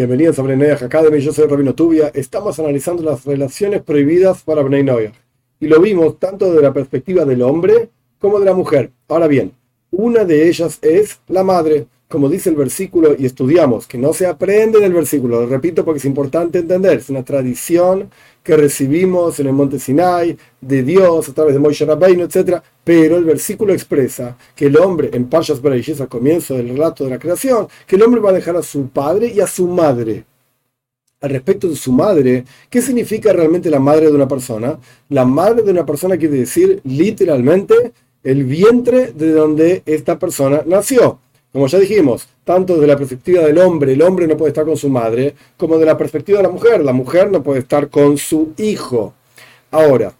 Bienvenidos a Bnei Academy, yo soy Rabino Tubia. Estamos analizando las relaciones prohibidas para Bnei Y lo vimos tanto de la perspectiva del hombre como de la mujer. Ahora bien, una de ellas es la madre. Como dice el versículo, y estudiamos, que no se aprende del versículo, lo repito porque es importante entender, es una tradición que recibimos en el monte Sinai, de Dios, a través de Moisés Rabbeinu, etc. Pero el versículo expresa que el hombre, en Parshas Bereshit, al comienzo del relato de la creación, que el hombre va a dejar a su padre y a su madre. Al respecto de su madre, ¿qué significa realmente la madre de una persona? La madre de una persona quiere decir literalmente el vientre de donde esta persona nació. Como ya dijimos, tanto desde la perspectiva del hombre, el hombre no puede estar con su madre, como de la perspectiva de la mujer, la mujer no puede estar con su hijo. Ahora,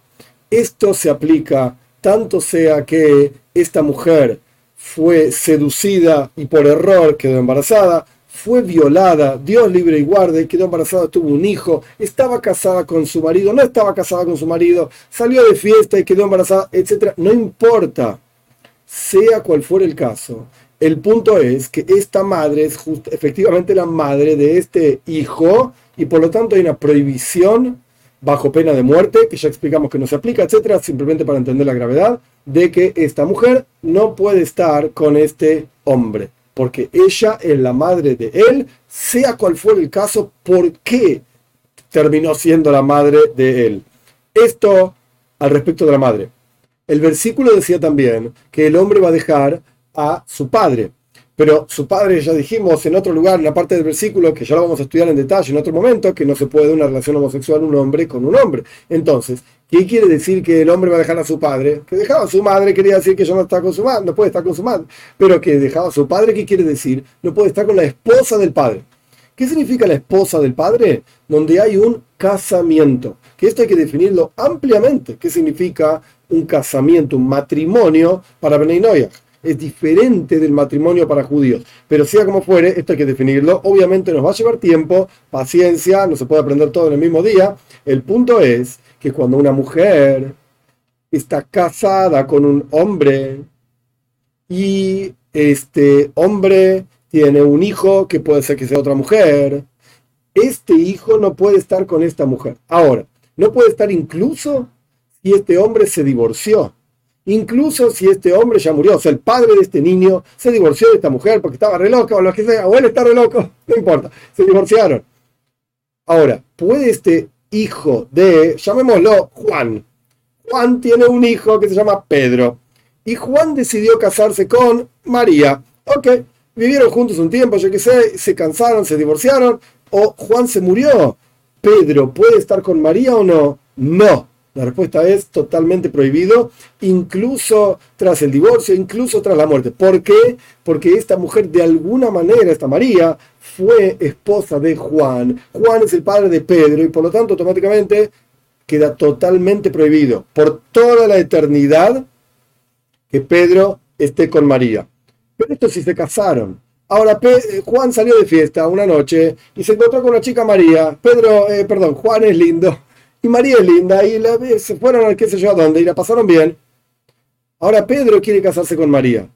esto se aplica tanto sea que esta mujer fue seducida y por error quedó embarazada, fue violada, Dios libre y guarde, quedó embarazada, tuvo un hijo, estaba casada con su marido, no estaba casada con su marido, salió de fiesta y quedó embarazada, etc. No importa, sea cual fuera el caso, el punto es que esta madre es efectivamente la madre de este hijo y por lo tanto hay una prohibición bajo pena de muerte, que ya explicamos que no se aplica, etcétera, simplemente para entender la gravedad de que esta mujer no puede estar con este hombre, porque ella es la madre de él, sea cual fuera el caso, ¿por qué terminó siendo la madre de él? Esto al respecto de la madre. El versículo decía también que el hombre va a dejar a su padre. Pero su padre, ya dijimos en otro lugar, en la parte del versículo, que ya lo vamos a estudiar en detalle en otro momento, que no se puede una relación homosexual un hombre con un hombre. Entonces, ¿qué quiere decir que el hombre va a dejar a su padre? Que dejaba a su madre quería decir que ya no está con su madre, no puede estar con su madre. Pero que dejaba a su padre, ¿qué quiere decir? No puede estar con la esposa del padre. ¿Qué significa la esposa del padre? Donde hay un casamiento. Que esto hay que definirlo ampliamente. ¿Qué significa un casamiento, un matrimonio para Benay es diferente del matrimonio para judíos. Pero sea como fuere, esto hay que definirlo. Obviamente nos va a llevar tiempo, paciencia, no se puede aprender todo en el mismo día. El punto es que cuando una mujer está casada con un hombre y este hombre tiene un hijo que puede ser que sea otra mujer, este hijo no puede estar con esta mujer. Ahora, no puede estar incluso si este hombre se divorció incluso si este hombre ya murió, o sea, el padre de este niño se divorció de esta mujer porque estaba re loca o lo que sea, o él está re loco, no importa, se divorciaron. Ahora, ¿puede este hijo de, llamémoslo Juan, Juan tiene un hijo que se llama Pedro, y Juan decidió casarse con María, ok, vivieron juntos un tiempo, yo qué sé, se cansaron, se divorciaron, o Juan se murió, Pedro puede estar con María o no, no. La respuesta es totalmente prohibido, incluso tras el divorcio, incluso tras la muerte. ¿Por qué? Porque esta mujer de alguna manera, esta María, fue esposa de Juan. Juan es el padre de Pedro y por lo tanto automáticamente queda totalmente prohibido por toda la eternidad que Pedro esté con María. Pero esto sí se casaron. Ahora Juan salió de fiesta una noche y se encontró con una chica María. Pedro, eh, perdón, Juan es lindo y María es linda y la, se fueron al qué sé yo a dónde y la pasaron bien. Ahora Pedro quiere casarse con María.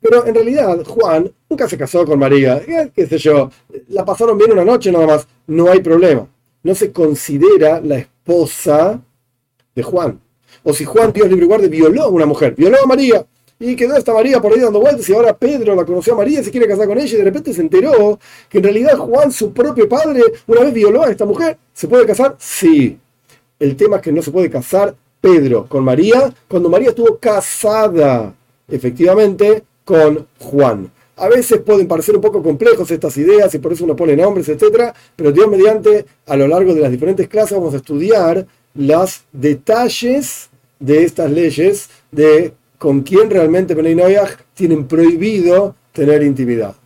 Pero en realidad Juan nunca se casó con María. Eh, qué sé yo, la pasaron bien una noche nada más. No hay problema. No se considera la esposa de Juan. O si Juan, Dios libre y guarde, violó a una mujer, violó a María. Y quedó esta María por ahí dando vueltas y ahora Pedro la conoció a María, se quiere casar con ella y de repente se enteró que en realidad Juan, su propio padre, una vez violó a esta mujer. ¿Se puede casar? Sí. El tema es que no se puede casar Pedro con María cuando María estuvo casada efectivamente con Juan. A veces pueden parecer un poco complejos estas ideas y por eso uno pone nombres, etc. Pero Dios mediante, a lo largo de las diferentes clases vamos a estudiar los detalles de estas leyes de con quién realmente Benay tienen prohibido tener intimidad.